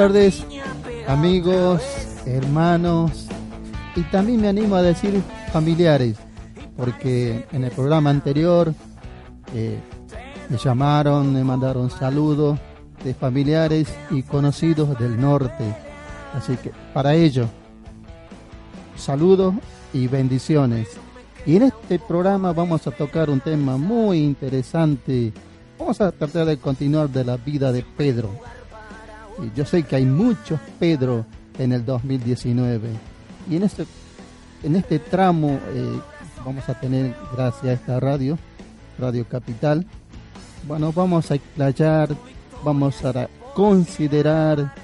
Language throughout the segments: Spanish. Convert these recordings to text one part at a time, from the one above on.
tardes, amigos, hermanos y también me animo a decir familiares, porque en el programa anterior eh, me llamaron, me mandaron saludos de familiares y conocidos del norte. Así que para ello, saludos y bendiciones. Y en este programa vamos a tocar un tema muy interesante. Vamos a tratar de continuar de la vida de Pedro. Yo sé que hay muchos Pedro en el 2019. Y en este, en este tramo eh, vamos a tener, gracias a esta radio, Radio Capital, bueno, vamos a explayar, vamos a considerar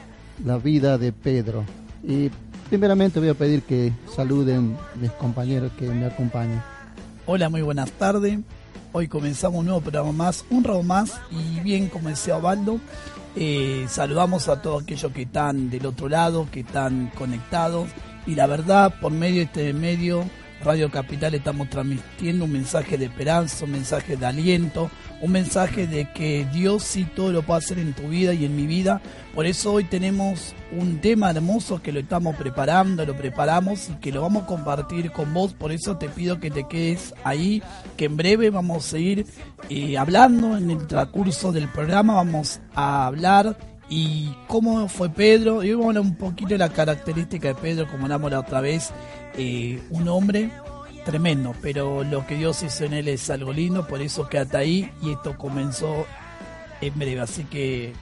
la vida de Pedro. Y primeramente voy a pedir que saluden mis compañeros que me acompañan. Hola, muy buenas tardes. Hoy comenzamos un nuevo programa más, un rabo más. Y bien, como decía eh, saludamos a todos aquellos que están del otro lado, que están conectados. Y la verdad, por medio de este medio, Radio Capital, estamos transmitiendo un mensaje de esperanza, un mensaje de aliento, un mensaje de que Dios sí todo lo puede hacer en tu vida y en mi vida. Por eso hoy tenemos un tema hermoso que lo estamos preparando, lo preparamos y que lo vamos a compartir con vos. Por eso te pido que te quedes ahí, que en breve vamos a ir eh, hablando en el transcurso del programa, vamos a hablar y cómo fue Pedro. Y vamos a hablar un poquito de la característica de Pedro, como hablamos la otra vez, eh, un hombre tremendo, pero lo que Dios hizo en él es algo lindo, por eso quédate ahí y esto comenzó en breve, así que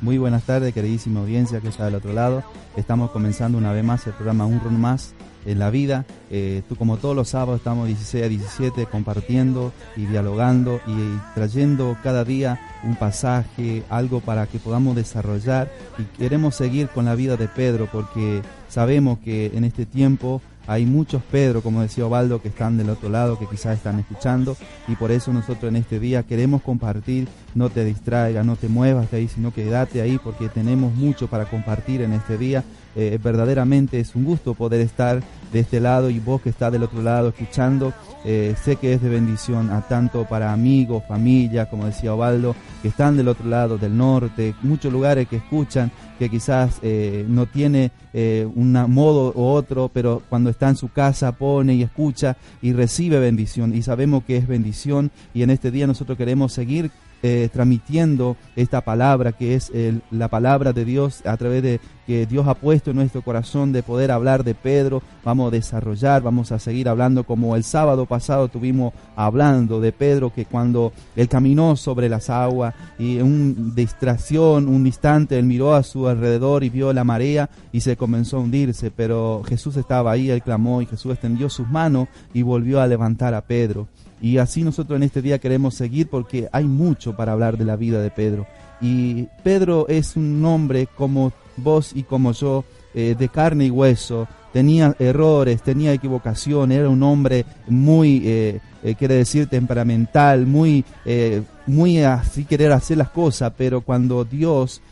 Muy buenas tardes, queridísima audiencia que está del otro lado. Estamos comenzando una vez más el programa Un Run Más en la vida. Eh, tú, como todos los sábados, estamos 16 a 17 compartiendo y dialogando y trayendo cada día un pasaje, algo para que podamos desarrollar. Y queremos seguir con la vida de Pedro porque sabemos que en este tiempo hay muchos Pedro, como decía Ovaldo, que están del otro lado, que quizás están escuchando, y por eso nosotros en este día queremos compartir, no te distraigas, no te muevas de ahí, sino quédate ahí, porque tenemos mucho para compartir en este día. Eh, verdaderamente es un gusto poder estar de este lado y vos que estás del otro lado escuchando, eh, sé que es de bendición a tanto para amigos, familia, como decía Ovaldo, que están del otro lado, del norte, muchos lugares que escuchan, que quizás eh, no tiene eh, un modo u otro, pero cuando está en su casa pone y escucha y recibe bendición. Y sabemos que es bendición y en este día nosotros queremos seguir eh, transmitiendo esta palabra que es el- la palabra de Dios a través de que Dios ha puesto en nuestro corazón de poder hablar de Pedro. Vamos a desarrollar, vamos a seguir hablando como el sábado pasado tuvimos hablando de Pedro que cuando él caminó sobre las aguas y en una distracción, un instante, él miró a su alrededor y vio la marea y se comenzó a hundirse, pero Jesús estaba ahí, él clamó y Jesús extendió sus manos y volvió a levantar a Pedro. Y así nosotros en este día queremos seguir porque hay mucho para hablar de la vida de Pedro. Y Pedro es un hombre como vos y como yo, eh, de carne y hueso, tenía errores, tenía equivocación, era un hombre muy, eh, eh, quiere decir, temperamental, muy, eh, muy así querer hacer las cosas, pero cuando Dios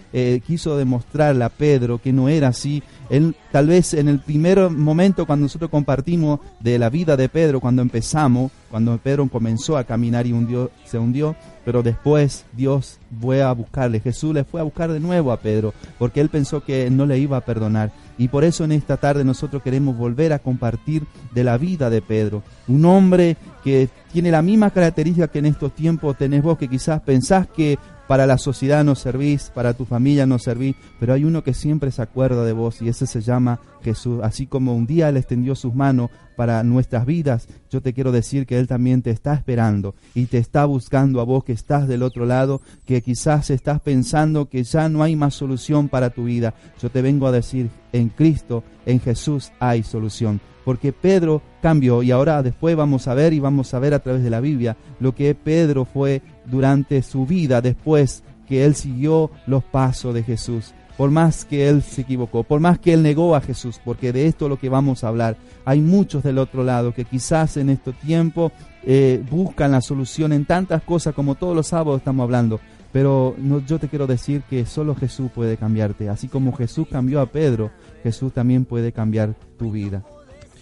quiso demostrarle a Pedro que no era así, él, tal vez en el primer momento cuando nosotros compartimos de la vida de Pedro, cuando empezamos, cuando Pedro comenzó a caminar y hundió, se hundió, pero después Dios fue a buscarle, Jesús le fue a buscar de nuevo a Pedro, porque él pensó que no le iba a perdonar. Y por eso en esta tarde nosotros queremos volver a compartir de la vida de Pedro, un hombre que tiene la misma característica que en estos tiempos tenés vos, que quizás pensás que para la sociedad no servís, para tu familia no servís, pero hay uno que siempre se acuerda de vos y ese se llama Jesús. Así como un día Él extendió sus manos para nuestras vidas, yo te quiero decir que Él también te está esperando y te está buscando a vos que estás del otro lado, que quizás estás pensando que ya no hay más solución para tu vida. Yo te vengo a decir, en Cristo, en Jesús hay solución porque Pedro cambió y ahora después vamos a ver y vamos a ver a través de la Biblia lo que Pedro fue durante su vida después que él siguió los pasos de Jesús. Por más que él se equivocó, por más que él negó a Jesús, porque de esto es lo que vamos a hablar. Hay muchos del otro lado que quizás en este tiempo eh, buscan la solución en tantas cosas como todos los sábados estamos hablando. Pero no, yo te quiero decir que solo Jesús puede cambiarte. Así como Jesús cambió a Pedro, Jesús también puede cambiar tu vida.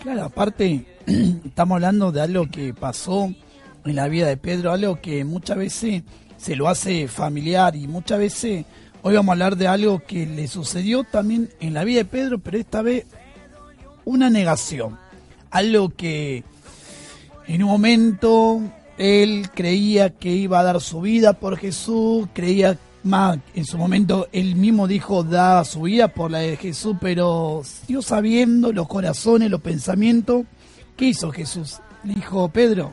Claro, aparte, estamos hablando de algo que pasó en la vida de Pedro, algo que muchas veces se lo hace familiar y muchas veces hoy vamos a hablar de algo que le sucedió también en la vida de Pedro, pero esta vez una negación, algo que en un momento él creía que iba a dar su vida por Jesús, creía en su momento él mismo dijo da su vida por la de Jesús, pero Dios sabiendo los corazones, los pensamientos, ¿qué hizo Jesús? Le dijo Pedro,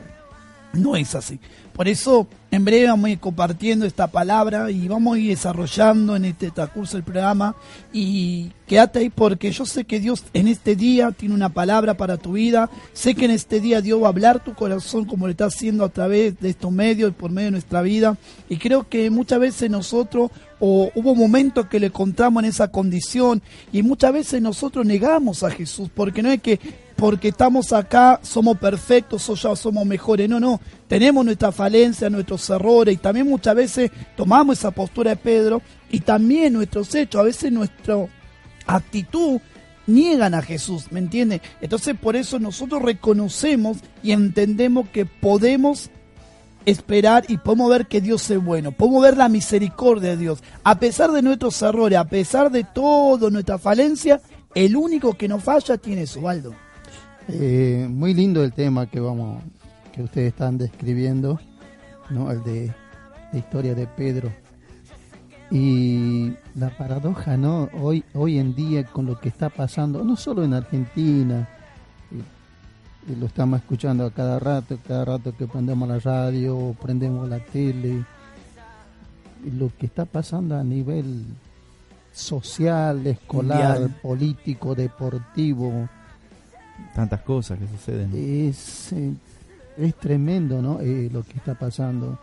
no es así. Por eso, en breve vamos a ir compartiendo esta palabra y vamos a ir desarrollando en este transcurso del programa. Y quédate ahí porque yo sé que Dios en este día tiene una palabra para tu vida. Sé que en este día Dios va a hablar tu corazón como lo está haciendo a través de estos medios y por medio de nuestra vida. Y creo que muchas veces nosotros o hubo momentos que le encontramos en esa condición y muchas veces nosotros negamos a Jesús porque no es que porque estamos acá somos perfectos o ya somos mejores. No, no. Tenemos nuestra falencia, nuestros errores y también muchas veces tomamos esa postura de Pedro y también nuestros hechos, a veces nuestra actitud niegan a Jesús, ¿me entiende? Entonces por eso nosotros reconocemos y entendemos que podemos esperar y podemos ver que Dios es bueno, podemos ver la misericordia de Dios. A pesar de nuestros errores, a pesar de todo nuestra falencia, el único que nos falla tiene su baldo. Eh, muy lindo el tema que vamos que ustedes están describiendo, ¿no? El de la historia de Pedro. Y la paradoja, ¿no? Hoy, hoy en día con lo que está pasando, no solo en Argentina, y, lo estamos escuchando a cada rato, cada rato que prendemos la radio, prendemos la tele, y lo que está pasando a nivel social, escolar, político, deportivo, tantas cosas que suceden. Es, eh, es tremendo, ¿no? Eh, lo que está pasando.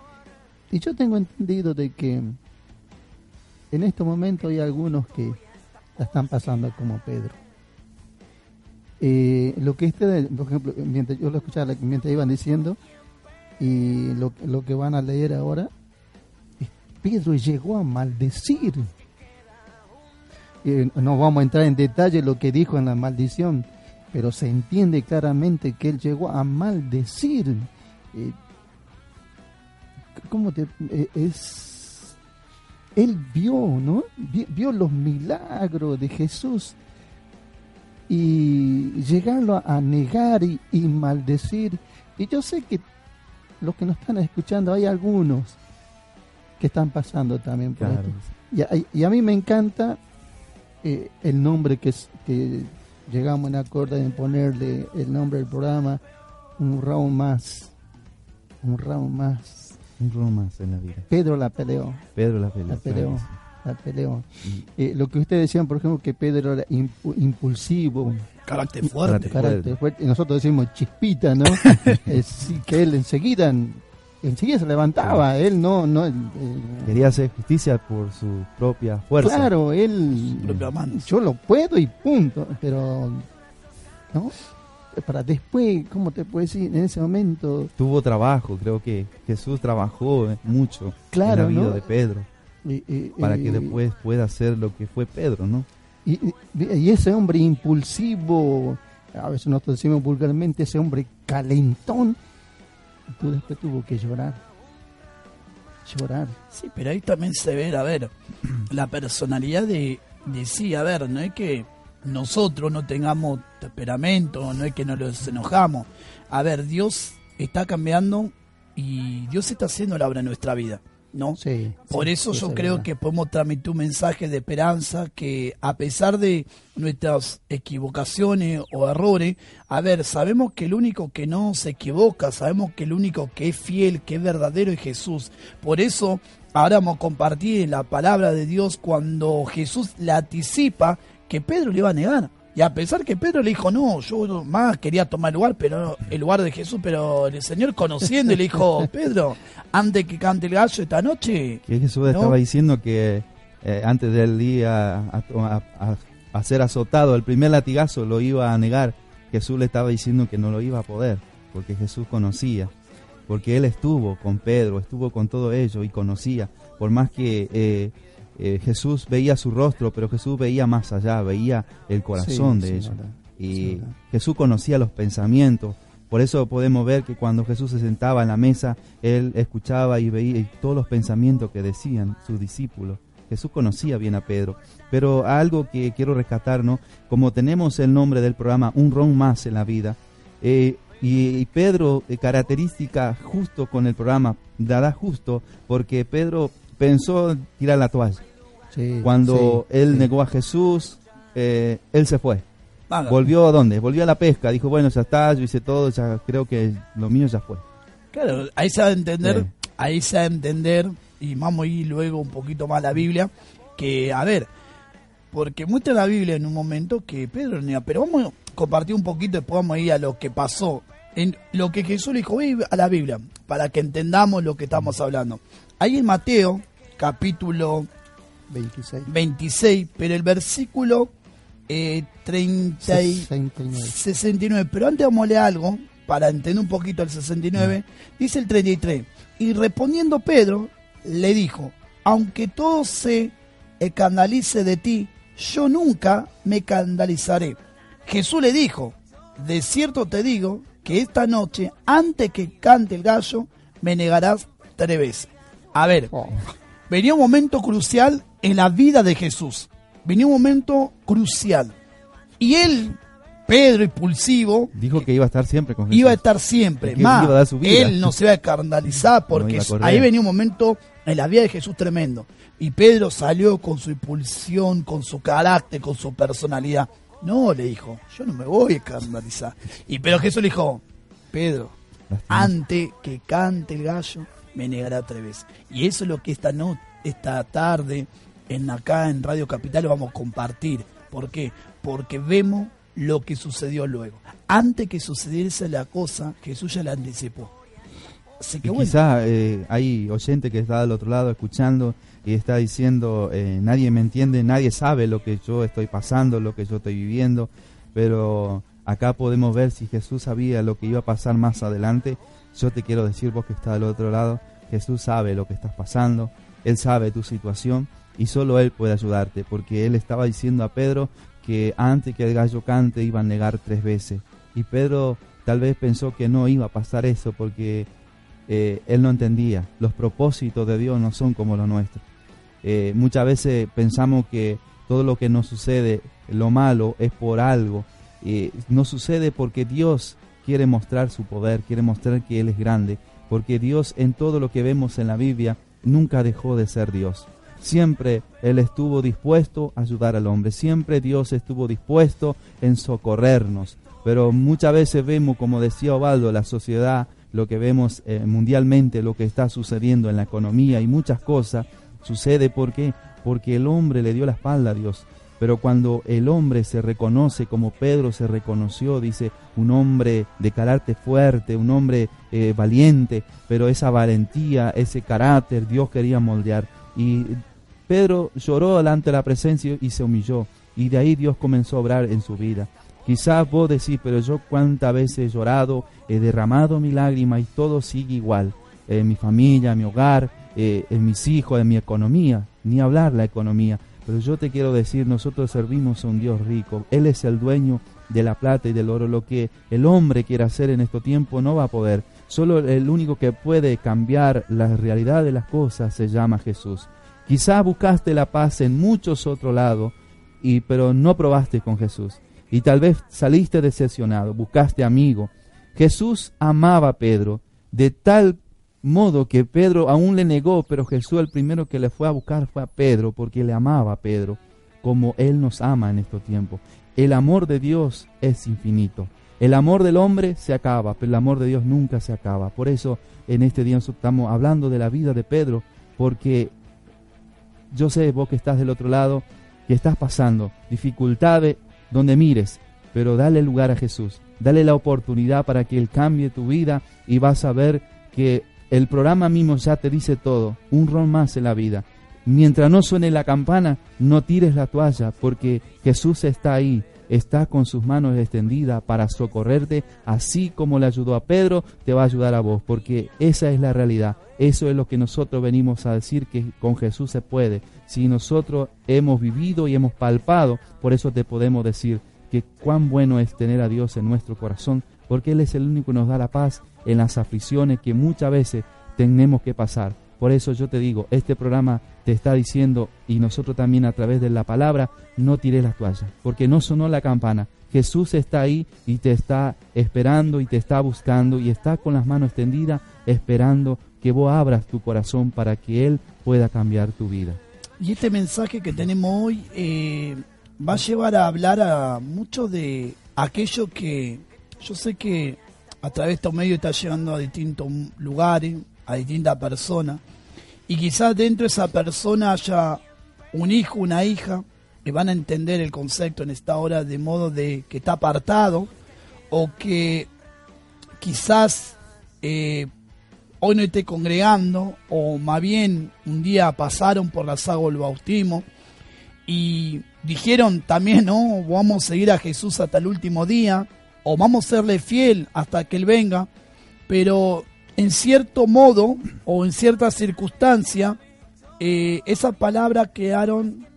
Y yo tengo entendido de que en este momento hay algunos que la están pasando como Pedro. Eh, lo que este, por ejemplo, mientras yo lo escuchaba, mientras iban diciendo, y lo, lo que van a leer ahora, Pedro llegó a maldecir. no vamos a entrar en detalle lo que dijo en la maldición, pero se entiende claramente que él llegó a maldecir. Eh, ¿Cómo te.? Eh, es. Él vio, ¿no? Vio, los milagros de Jesús y llegarlo a, negar y, maldecir. Y yo sé que los que nos están escuchando, hay algunos que están pasando también por esto. Y a, mí me encanta eh, el nombre que, que llegamos en acuerdo en ponerle el nombre del programa un round más. Un round más. Un round más en la vida. Pedro la peleó. Pedro la peleó. La peleó. La peleó. Mm. Eh, lo que ustedes decían, por ejemplo, que Pedro era impulsivo. Carácter fuerte. Carácter fuerte. Y nosotros decimos chispita, ¿no? es, que él enseguida enseguida se levantaba, él no... no Quería hacer justicia por su propia fuerza. Claro, él... Yo lo puedo y punto, pero... ¿No? Para después, ¿cómo te puedo decir? En ese momento... Tuvo trabajo, creo que Jesús trabajó mucho claro, en la vida de Pedro. para que después pueda ser lo que fue Pedro, ¿no? Y, y, ese hombre impulsivo, a veces nosotros decimos vulgarmente, ese hombre calentón, tú después tuvo que llorar. Llorar. Sí, pero ahí también se ve, a ver, la personalidad de, de sí, a ver, no es que nosotros no tengamos temperamento, no es que nos enojamos. A ver, Dios está cambiando y Dios está haciendo la obra en nuestra vida. ¿No? Sí, Por sí, eso sí, yo es creo verdad. que podemos transmitir un mensaje de esperanza que a pesar de nuestras equivocaciones o errores, a ver, sabemos que el único que no se equivoca, sabemos que el único que es fiel, que es verdadero es Jesús. Por eso ahora vamos a compartir la palabra de Dios cuando Jesús le anticipa que Pedro le iba a negar. Y a pesar que Pedro le dijo, no, yo más quería tomar el lugar, pero el lugar de Jesús, pero el Señor conociendo y le dijo, Pedro, antes que cante el gallo esta noche, Que Jesús ¿No? estaba diciendo que eh, antes del día a, a- a- a ser azotado, el primer latigazo lo iba a negar. Jesús le estaba diciendo que no lo iba a poder, porque Jesús conocía, porque él estuvo con Pedro, estuvo con todo ello y conocía. Por más que eh, eh, Jesús veía su rostro, pero Jesús veía más allá, veía el corazón Sí, de sí, ellos. verdad. Y Sí. Jesús conocía los pensamientos. Por eso podemos ver que cuando Jesús se sentaba en la mesa, él escuchaba y veía todos los pensamientos que decían sus discípulos. Jesús conocía bien a Pedro. Pero algo que quiero rescatar, ¿no? Como tenemos el nombre del programa Un Ron Más en la vida, eh, y, y Pedro, eh, característica justo con el programa, dará justo, porque Pedro pensó tirar la toalla. Sí, Cuando sí, él sí. negó a Jesús, eh, él se fue. ¿Volvió a dónde? Volvió a la pesca. Dijo, bueno, ya está, yo hice todo, ya creo que lo mío ya fue. Claro, ahí se va a entender, Sí. ahí se va a entender, y vamos a ir luego un poquito más a la Biblia, que, a ver, porque muestra la Biblia en un momento que Pedro niega, pero vamos a compartir un poquito, después vamos a ir a lo que pasó, en lo que Jesús le dijo, ve a la Biblia, para que entendamos lo que estamos hablando. Ahí en Mateo, capítulo 26. 26, pero el versículo eh, 30 y- 69. 69. Pero antes vamos a leer algo, para entender un poquito el 69. Dice el 33. Y respondiendo Pedro, le dijo, aunque todo se escandalice de ti, yo nunca me escandalizaré. Jesús le dijo, de cierto te digo que esta noche, antes que cante el gallo, me negarás tres veces. A ver, Oh, venía un momento crucial en la vida de Jesús. Venía un momento crucial. Y él, Pedro impulsivo, Dijo que iba a estar siempre con Jesús. iba a estar siempre. Más, iba a dar su vida. él no se iba a escandalizar porque a ahí venía un momento en la vida de Jesús tremendo. Y Pedro salió con su impulsión, con su carácter, con su personalidad. No, le dijo, yo no me voy a escandalizar. Y pero Jesús le dijo, Pedro, antes que cante el gallo, me negará tres veces. Y eso es lo que esta, no, esta tarde, en acá en Radio Capital, lo vamos a compartir. ¿Por qué? Porque vemos lo que sucedió luego. Antes que sucediese la cosa, Jesús ya la anticipó. Así que Y bueno, quizá eh, hay oyente que está del otro lado escuchando y está diciendo, eh, nadie me entiende, nadie sabe lo que yo estoy pasando, lo que yo estoy viviendo, pero acá podemos ver si Jesús sabía lo que iba a pasar más adelante. Yo te quiero decir, vos que estás del otro lado, Jesús sabe lo que estás pasando, Él sabe tu situación y solo Él puede ayudarte, porque Él estaba diciendo a Pedro que antes que el gallo cante iba a negar tres veces. Y Pedro tal vez pensó que no iba a pasar eso porque eh, él no entendía. Los propósitos de Dios no son como los nuestros. Eh, muchas veces pensamos que todo lo que nos sucede, lo malo, es por algo. Eh, no sucede porque Dios quiere mostrar su poder, quiere mostrar que Él es grande. Porque Dios en todo lo que vemos en la Biblia nunca dejó de ser Dios. Siempre Él estuvo dispuesto a ayudar al hombre. Siempre Dios estuvo dispuesto en socorrernos. Pero muchas veces vemos, como decía Ovaldo, la sociedad, lo que vemos eh, mundialmente, lo que está sucediendo en la economía y muchas cosas, sucede porque porque el hombre le dio la espalda a Dios. Pero cuando el hombre se reconoce como Pedro se reconoció, dice, un hombre de carácter fuerte, un hombre eh, valiente, pero esa valentía, ese carácter, Dios quería moldear. Y Pedro lloró delante de la presencia y se humilló. Y de ahí Dios comenzó a obrar en su vida. Quizás vos decís, pero yo cuántas veces he llorado, he derramado mi lágrima y todo sigue igual. En mi familia, en mi hogar, eh, en mis hijos, en mi economía, ni hablar la economía. Pero yo te quiero decir, nosotros servimos a un Dios rico. Él es el dueño de la plata y del oro. Lo que el hombre quiera hacer en este tiempo no va a poder. Solo el único que puede cambiar la realidad de las cosas se llama Jesús. Quizás buscaste la paz en muchos otros lados y pero no probaste con Jesús. Y tal vez saliste decepcionado, buscaste amigo. Jesús amaba a Pedro de tal modo que Pedro aún le negó, pero Jesús el primero que le fue a buscar fue a Pedro porque le amaba a Pedro como Él nos ama en estos tiempos. El amor de Dios es infinito. El amor del hombre se acaba, pero el amor de Dios nunca se acaba. Por eso en este día estamos hablando de la vida de Pedro, porque yo sé, vos que estás del otro lado, que estás pasando dificultades donde mires, pero dale lugar a Jesús, dale la oportunidad para que Él cambie tu vida y vas a ver que el programa mismo ya te dice todo, un rol más en la vida. Mientras no suene la campana, no tires la toalla, porque Jesús está ahí, está con sus manos extendidas para socorrerte, así como le ayudó a Pedro, te va a ayudar a vos, porque esa es la realidad. Eso es lo que nosotros venimos a decir que con Jesús se puede. Si nosotros hemos vivido y hemos palpado, por eso te podemos decir que cuán bueno es tener a Dios en nuestro corazón, porque Él es el único que nos da la paz en las aflicciones que muchas veces tenemos que pasar. Por eso yo te digo, este programa te está diciendo, y nosotros también a través de la palabra, no tires la toalla, porque no sonó la campana. Jesús está ahí y te está esperando y te está buscando y está con las manos extendidas esperando que vos abras tu corazón para que Él pueda cambiar tu vida. Y este mensaje que tenemos hoy eh, va a llevar a hablar a mucho de aquello que yo sé que a través de estos medios está llegando a distintos lugares, a distintas personas, y quizás dentro de esa persona haya un hijo, una hija, que van a entender el concepto en esta hora de modo de que está apartado, o que quizás eh, hoy no esté congregando, o más bien un día pasaron por la saga del bautismo, y dijeron también, no, vamos a seguir a Jesús hasta el último día, o vamos a serle fiel hasta que Él venga, pero en cierto modo o en cierta circunstancia, eh, esas palabras quedaron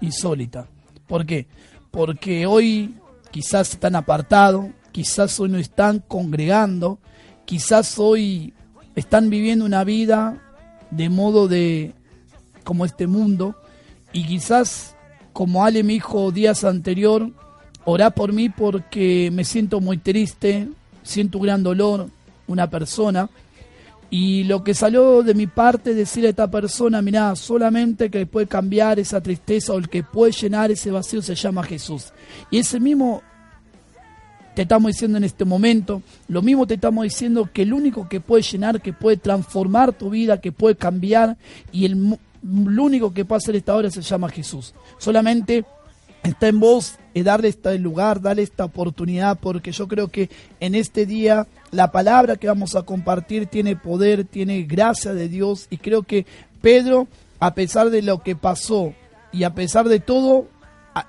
insólitas. ¿Por qué? Porque hoy quizás están apartados, quizás hoy no están congregando, quizás hoy están viviendo una vida de modo de como este mundo y quizás como Ale me dijo días anterior, orá por mí porque me siento muy triste, siento un gran dolor, una persona. Y lo que salió de mi parte decirle a esta persona, mira, solamente que puede cambiar esa tristeza o el que puede llenar ese vacío se llama Jesús. Y ese mismo te estamos diciendo en este momento, lo mismo te estamos diciendo que el único que puede llenar, que puede transformar tu vida, que puede cambiar, y el, único que puede hacer esta hora se llama Jesús. Solamente está en vos eh, darle este lugar, darle esta oportunidad, porque yo creo que en este día la palabra que vamos a compartir tiene poder, tiene gracia de Dios y creo que Pedro, a pesar de lo que pasó y a pesar de todo,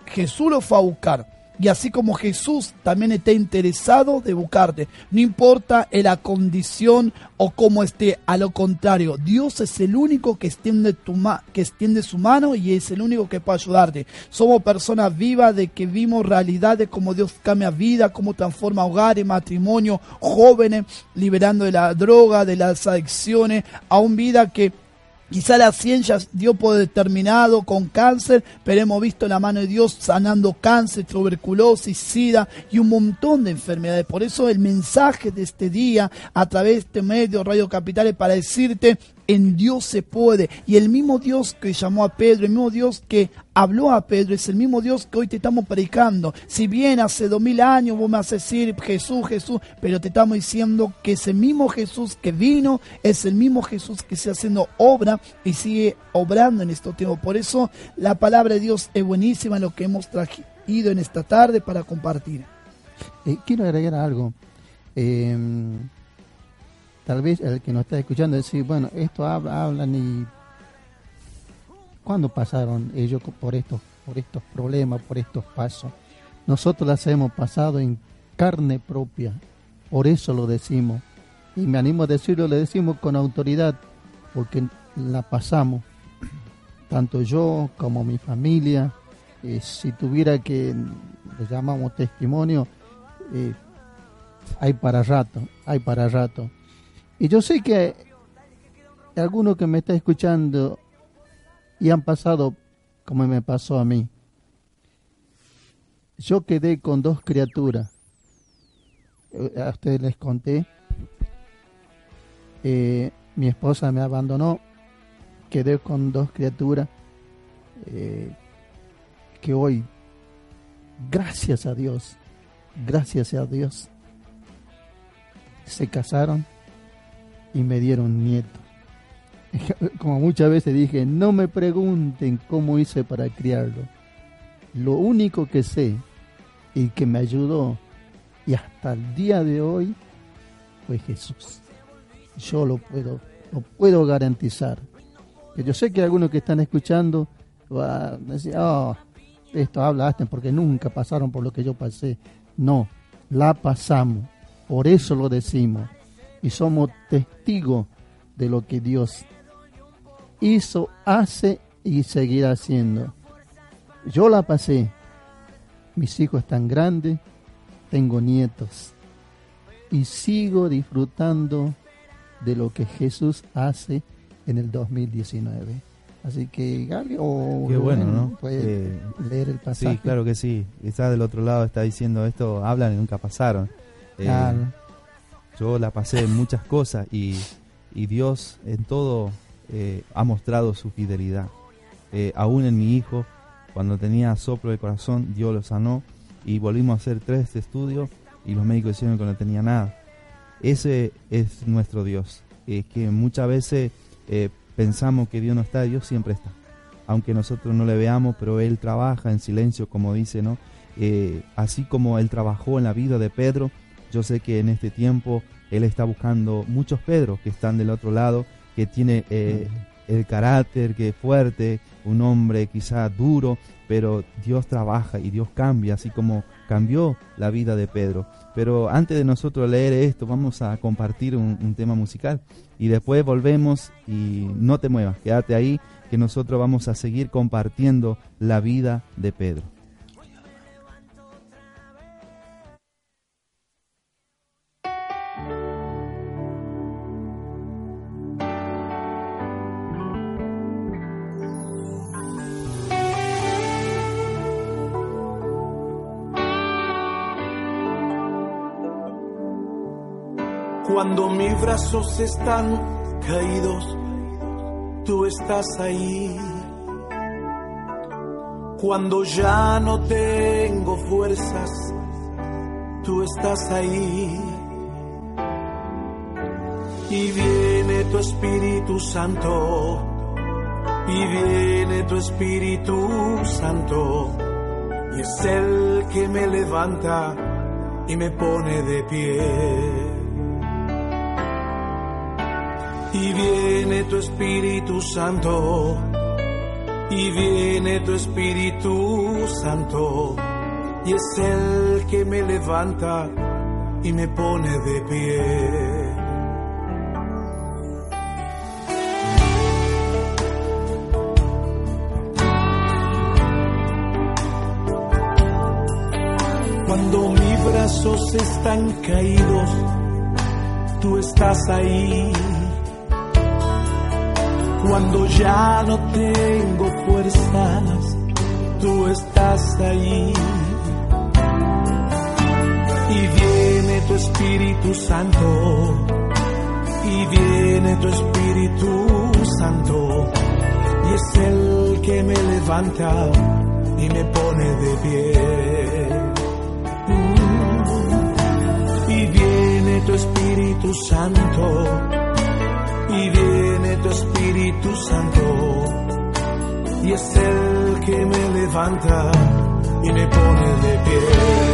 Jesús lo fue a buscar. Y así como Jesús también está interesado de buscarte, no importa la condición o cómo esté, a lo contrario, Dios es el único que extiende, tu que extiende su mano y es el único que puede ayudarte. Somos personas vivas de que vimos realidad de cómo Dios cambia vida, cómo transforma hogares, matrimonio, jóvenes, liberando de la droga, de las adicciones, a un vida que Quizá la ciencia dio por determinado con cáncer, pero hemos visto la mano de Dios sanando cáncer, tuberculosis, sida y un montón de enfermedades. Por eso el mensaje de este día a través de este medio Radio Capital es para decirte en Dios se puede. Y el mismo Dios que llamó a Pedro, el mismo Dios que habló a Pedro, es el mismo Dios que hoy te estamos predicando. Si bien hace dos mil años vos me a decir Jesús, Jesús, pero te estamos diciendo que ese mismo Jesús que vino es el mismo Jesús que sigue haciendo obra y sigue obrando en estos tiempos. Por eso la palabra de Dios es buenísima, lo que hemos traído en esta tarde para compartir. Eh, quiero agregar algo. Eh, tal vez el que nos está escuchando decir, bueno, esto habla, hablan y ¿cuándo pasaron ellos por estos, por estos problemas, por estos pasos? Nosotros las hemos pasado en carne propia, por eso lo decimos. Y me animo a decirlo, le decimos con autoridad, porque la pasamos, tanto yo como mi familia. Eh, si tuviera que, le llamamos testimonio, eh, hay para rato, hay para rato. Y yo sé que alguno que me está escuchando y han pasado como me pasó a mí, yo quedé con dos criaturas. Eh, A ustedes les conté. Eh, mi esposa me abandonó. Quedé con dos criaturas eh, que hoy, gracias a Dios, gracias a Dios, se casaron y me dieron nieto. Como muchas veces dije, no me pregunten cómo hice para criarlo. Lo único que sé y que me ayudó y hasta el día de hoy fue Jesús. Yo lo puedo, lo puedo garantizar. Yo sé que algunos que están escuchando va a decir, oh, esto hablaste porque nunca pasaron por lo que yo pasé. No, la pasamos. Por eso lo decimos. Y somos testigos de lo que Dios hizo, hace y seguirá haciendo. Yo la pasé. Mis hijos están grandes, tengo nietos. Y sigo disfrutando de lo que Jesús hace en el 2019. Así que Gaby o Qué bueno, ¿no? puede Eh, leer el pasaje. Sí, claro que sí. Está del otro lado, está diciendo esto, hablan y nunca pasaron. Eh, Claro. Yo la pasé en muchas cosas y, y Dios en todo eh, ha mostrado su fidelidad. Eh, aún en mi hijo, cuando tenía soplo de corazón, Dios lo sanó y volvimos a hacer tres estudios y los médicos dijeron que no tenía nada. Ese es nuestro Dios. Es que muchas veces eh, pensamos que Dios no está, Dios siempre está. Aunque nosotros no le veamos, pero Él trabaja en silencio, como dice, ¿no? Eh, así como Él trabajó en la vida de Pedro, yo sé que en este tiempo Él está buscando muchos Pedros que están del otro lado, que tiene eh, el carácter que es fuerte, un hombre quizá duro, pero Dios trabaja y Dios cambia, así como cambió la vida de Pedro. Pero antes de nosotros leer esto, vamos a compartir un, un tema musical y después volvemos y no te muevas, quédate ahí, que nosotros vamos a seguir compartiendo la vida de Pedro. Cuando mis brazos están caídos, tú estás ahí. Cuando ya no tengo fuerzas, tú estás ahí. Y viene tu Espíritu Santo, y viene tu Espíritu Santo, y es el que me levanta y me pone de pie. Y viene tu Espíritu Santo, y viene tu Espíritu Santo, y es el que me levanta y me pone de pie. Cuando mis brazos están caídos, tú estás ahí cuando ya no tengo fuerzas, tú estás ahí. Y viene tu Espíritu Santo, y viene tu Espíritu Santo, y es el que me levanta y me pone de pie. Mm. Y viene tu Espíritu Santo y viene tu Espíritu Santo y es el que me levanta y me pone de pie.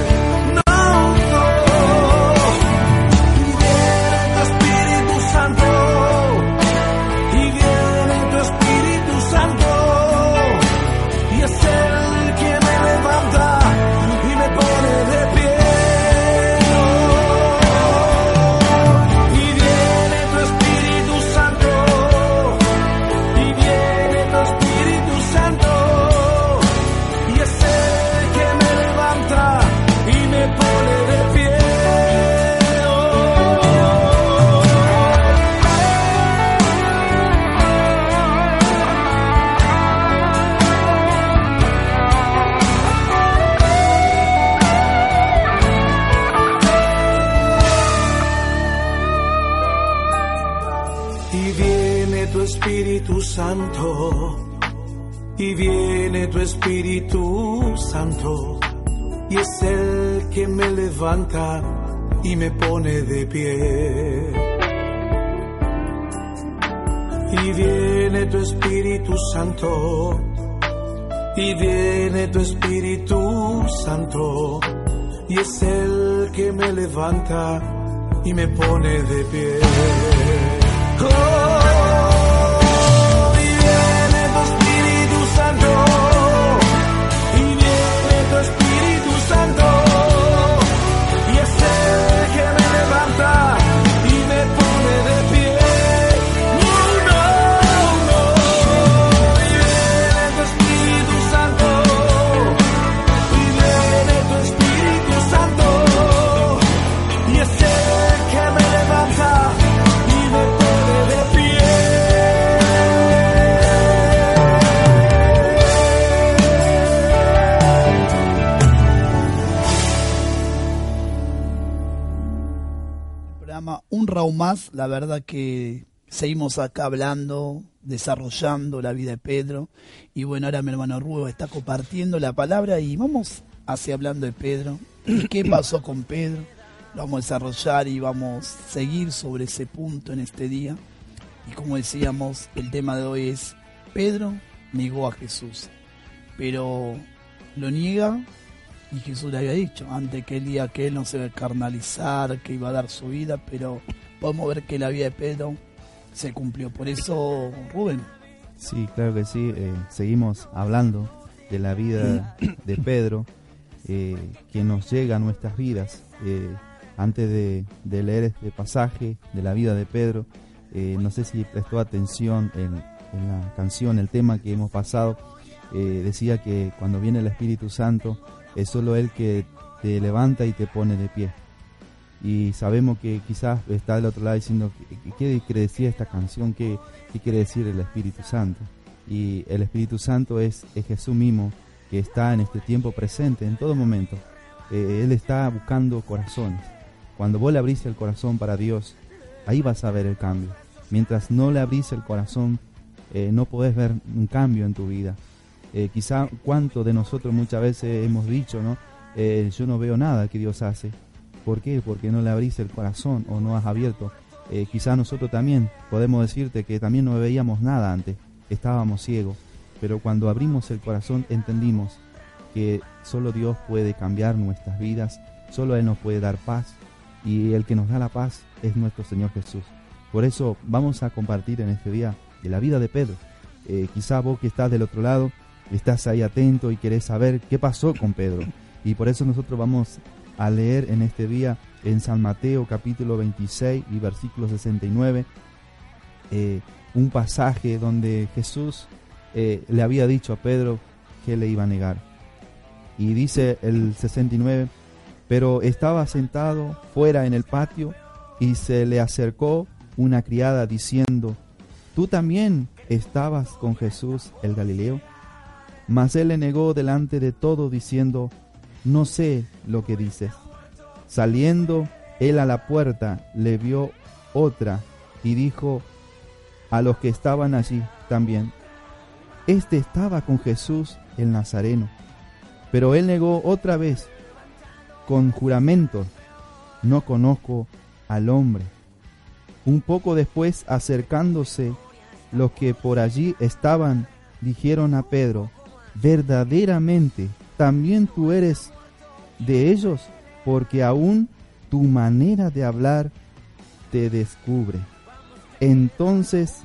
Un más, la verdad que seguimos acá hablando, desarrollando la vida de Pedro. Y bueno, ahora mi hermano Rubio está compartiendo la palabra y vamos hacia hablando de Pedro. ¿Qué pasó con Pedro? Lo vamos a desarrollar y vamos a seguir sobre ese punto en este día. Y como decíamos, el tema de hoy es Pedro negó a Jesús, pero lo niega y Jesús le había dicho antes que el día que él no se iba a carnalizar, que iba a dar su vida, pero podemos ver que la vida de Pedro se cumplió. Por eso, Rubén. Sí, claro que sí. Eh, seguimos hablando de la vida de Pedro, eh, que nos llega a nuestras vidas. Eh, antes de, leer este pasaje de la vida de Pedro, no sé si prestó atención en, en, la canción, el tema que hemos pasado, decía que cuando viene el Espíritu Santo, es solo Él que te levanta y te pone de pie. Y sabemos que quizás está del otro lado diciendo, ¿qué, quiere decir esta canción? ¿Qué, quiere decir el Espíritu Santo? Y el Espíritu Santo es, Jesús mismo que está en este tiempo presente, en todo momento. Eh, él está buscando corazones. Cuando vos le abrís el corazón para Dios, ahí vas a ver el cambio. Mientras no le abrís el corazón, eh, no podés ver un cambio en tu vida. Eh, quizá cuánto de nosotros muchas veces hemos dicho, ¿no? Eh, yo no veo nada que Dios hace. ¿Por qué? Porque no le abrís el corazón o no has abierto. Eh, quizá nosotros también podemos decirte que también no veíamos nada antes, estábamos ciegos, pero cuando abrimos el corazón entendimos que solo Dios puede cambiar nuestras vidas, solo Él nos puede dar paz y el que nos da la paz es nuestro Señor Jesús. Por eso vamos a compartir en este día de la vida de Pedro. Eh, quizá vos que estás del otro lado, estás ahí atento y querés saber qué pasó con Pedro. Y por eso nosotros vamos a leer en este día en San Mateo capítulo 26 y versículo 69 eh, un pasaje donde Jesús eh, le había dicho a Pedro que le iba a negar. Y dice el 69, pero estaba sentado fuera en el patio y se le acercó una criada diciendo, ¿tú también estabas con Jesús el Galileo? Mas él le negó delante de todo diciendo, no sé lo que dices. Saliendo él a la puerta, le vio otra y dijo a los que estaban allí también, Este estaba con Jesús el Nazareno. Pero él negó otra vez con juramento, no conozco al hombre. Un poco después, acercándose los que por allí estaban, dijeron a Pedro, verdaderamente también tú eres de ellos, porque aún tu manera de hablar te descubre. Entonces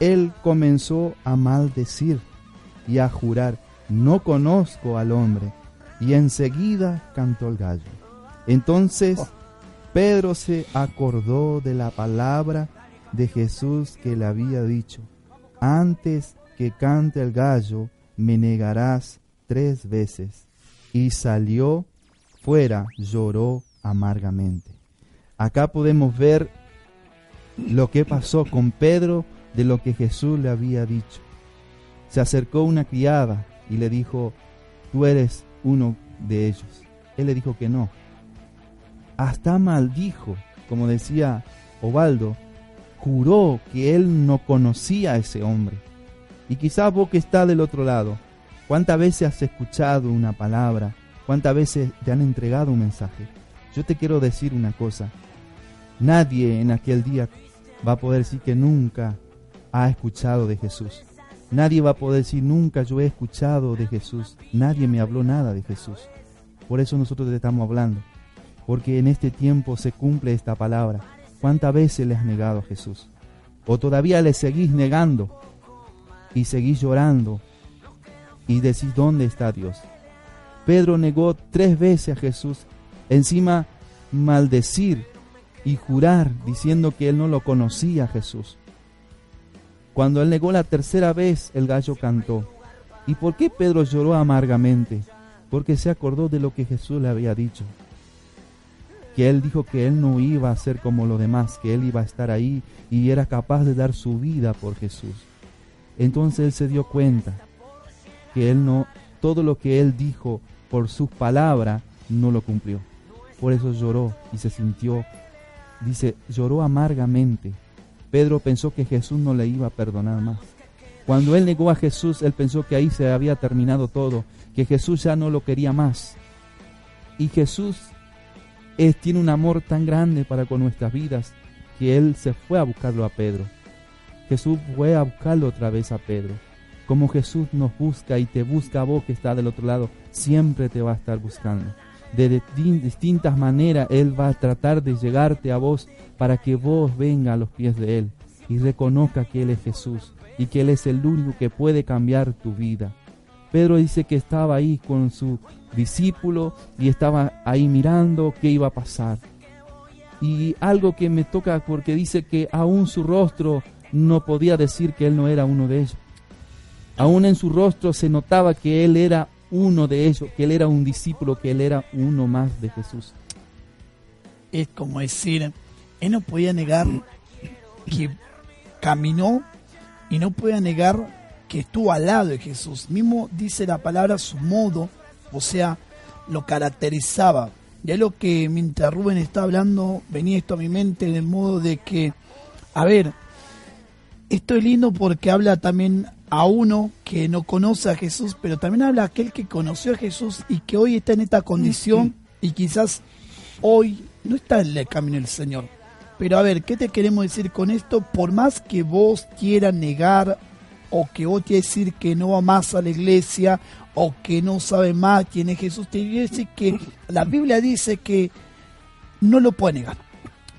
él comenzó a maldecir y a jurar, no conozco al hombre. Y enseguida cantó el gallo. Entonces Pedro se acordó de la palabra de Jesús que le había dicho, antes que cante el gallo, me negarás tres veces. Y salió fuera, lloró amargamente. Acá podemos ver lo que pasó con Pedro de lo que Jesús le había dicho. Se acercó una criada y le dijo, tú eres uno de ellos. Él le dijo que no. Hasta maldijo, como decía Ovaldo, juró que él no conocía a ese hombre. Y quizás vos que estás del otro lado, ¿cuántas veces has escuchado una palabra? ¿Cuántas veces te han entregado un mensaje? Yo te quiero decir una cosa. Nadie en aquel día va a poder decir que nunca ha escuchado de Jesús. Nadie va a poder decir nunca yo he escuchado de Jesús. Nadie me habló nada de Jesús. Por eso nosotros te estamos hablando. Porque en este tiempo se cumple esta palabra. ¿Cuántas veces le has negado a Jesús? ¿O todavía le seguís negando? Y seguís llorando. Y decís, ¿dónde está Dios? Pedro negó tres veces a Jesús. Encima maldecir y jurar diciendo que él no lo conocía a Jesús. Cuando él negó la tercera vez, el gallo cantó. ¿Y por qué Pedro lloró amargamente? Porque se acordó de lo que Jesús le había dicho. Que él dijo que él no iba a ser como los demás, que él iba a estar ahí y era capaz de dar su vida por Jesús. Entonces él se dio cuenta que él no, todo lo que él dijo por sus palabras, no lo cumplió. Por eso lloró y se sintió Dice, lloró amargamente. Pedro pensó que Jesús no le iba a perdonar más. Cuando él negó a Jesús, él pensó que ahí se había terminado todo, que Jesús ya no lo quería más. Y Jesús es, tiene un amor tan grande para con nuestras vidas que él se fue a buscarlo a Pedro. Jesús fue a buscarlo otra vez a Pedro. Como Jesús nos busca y te busca a vos que está del otro lado, siempre te va a estar buscando de distintas maneras Él va a tratar de llegarte a vos para que vos venga a los pies de Él y reconozca que Él es Jesús y que Él es el único que puede cambiar tu vida. Pedro dice que estaba ahí con su discípulo y estaba ahí mirando qué iba a pasar. Y algo que me toca porque dice que aún su rostro no podía decir que Él no era uno de ellos. Aún en su rostro se notaba que Él era uno de ellos, que él era un discípulo, que él era uno más de Jesús. Es como decir, él no podía negar que caminó y no podía negar que estuvo al lado de Jesús. Mismo dice la palabra su modo, o sea, lo caracterizaba. Ya lo que mientras Rubén está hablando, venía esto a mi mente en el modo de que, a ver, esto es lindo porque habla también a uno que no conoce a Jesús, pero también habla a aquel que conoció a Jesús y que hoy está en esta condición y quizás hoy no está en el camino del Señor. Pero a ver, ¿qué te queremos decir con esto? Por más que vos quieras negar o que vos quieras decir que no va más a la iglesia o que no sabe más quién es Jesús, te quiero decir que la Biblia dice que no lo puede negar.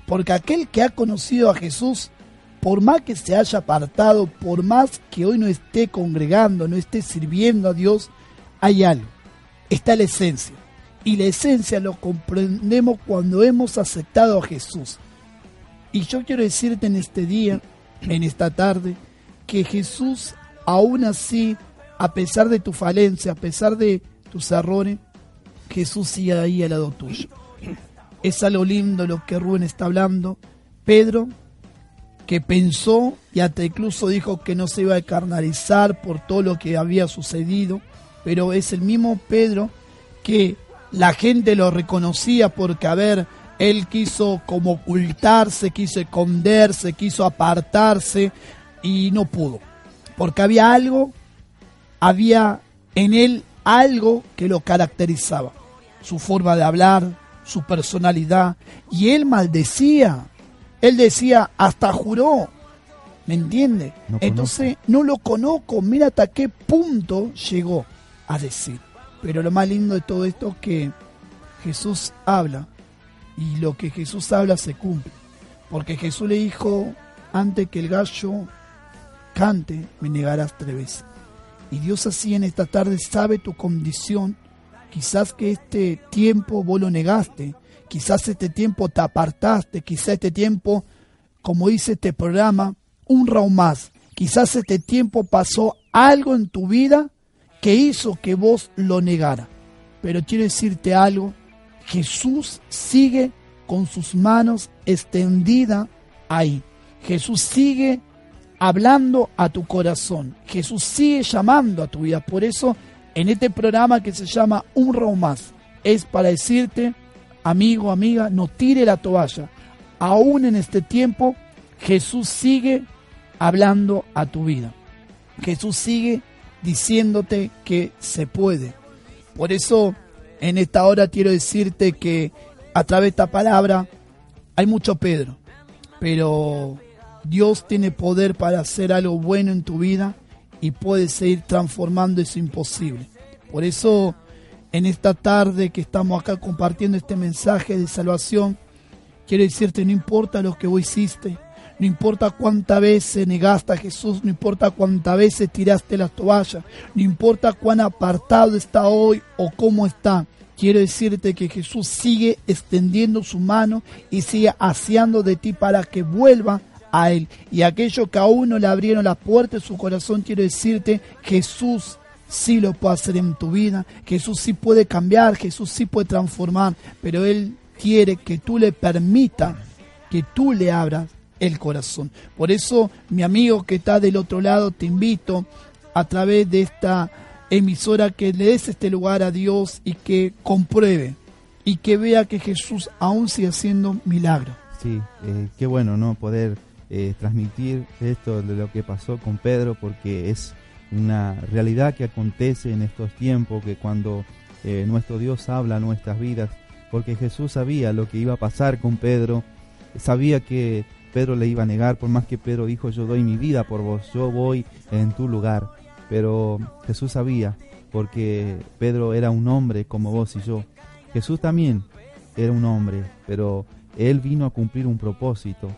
Porque aquel que ha conocido a Jesús por más que se haya apartado, por más que hoy no esté congregando, no esté sirviendo a Dios, hay algo. Está la esencia. Y la esencia lo comprendemos cuando hemos aceptado a Jesús. Y yo quiero decirte en este día, en esta tarde, que Jesús, aún así, a pesar de tu falencia, a pesar de tus errores, Jesús sigue ahí al lado tuyo. Es algo lindo lo que Rubén está hablando. Pedro que pensó y hasta incluso dijo que no se iba a carnalizar por todo lo que había sucedido, pero es el mismo Pedro que la gente lo reconocía porque, a ver, él quiso como ocultarse, quiso esconderse, quiso apartarse y no pudo, porque había algo, había en él algo que lo caracterizaba, su forma de hablar, su personalidad, y él maldecía él decía, hasta juró. ¿Me entiende? Entonces, no lo conozco. Mira hasta qué punto llegó a decir. Pero lo más lindo de todo esto es que Jesús habla y lo que Jesús habla se cumple. Porque Jesús le dijo, antes que el gallo cante, me negarás tres veces. Y Dios así en esta tarde sabe tu condición. Quizás que este tiempo vos lo negaste, Quizás este tiempo te apartaste, quizás este tiempo, como dice este programa, un round más. Quizás este tiempo pasó algo en tu vida que hizo que vos lo negara. Pero quiero decirte algo, Jesús sigue con sus manos extendidas ahí. Jesús sigue hablando a tu corazón. Jesús sigue llamando a tu vida. Por eso, en este programa que se llama Un round más, es para decirte amigo, amiga, no tire la toalla. Aún en este tiempo, Jesús sigue hablando a tu vida. Jesús sigue diciéndote que se puede. Por eso en esta hora quiero decirte que a través de esta palabra hay mucho Pedro, pero Dios tiene poder para hacer algo bueno en tu vida y puede seguir transformando eso imposible. Por eso en esta tarde que estamos acá compartiendo este mensaje de salvación, quiero decirte, no importa lo que vos hiciste, no importa cuántas veces negaste a Jesús, no importa cuántas veces tiraste la toalla, no importa cuán apartado está hoy o cómo está. Quiero decirte que Jesús sigue extendiendo su mano y sigue haciendo de ti para que vuelva a Él. Y aquello que aún no le abrieron la puerta de su corazón, quiero decirte, Jesús sí lo puede hacer en tu vida, Jesús sí puede cambiar, Jesús sí puede transformar, pero Él quiere que tú le permitas, que tú le abras el corazón. Por eso, mi amigo que está del otro lado, te invito a través de esta emisora que le des este lugar a Dios y que compruebe y que vea que Jesús aún sigue haciendo milagros. Sí, eh, qué bueno, ¿no? Poder eh, transmitir esto de lo que pasó con Pedro, porque es una realidad que acontece en estos tiempos, que cuando eh, nuestro Dios habla nuestras vidas, porque Jesús sabía lo que iba a pasar con Pedro, sabía que Pedro le iba a negar, por más que Pedro dijo, yo doy mi vida por vos, yo voy en tu lugar. Pero Jesús sabía, porque Pedro era un hombre como vos y yo. Jesús también era un hombre, pero él vino a cumplir un propósito.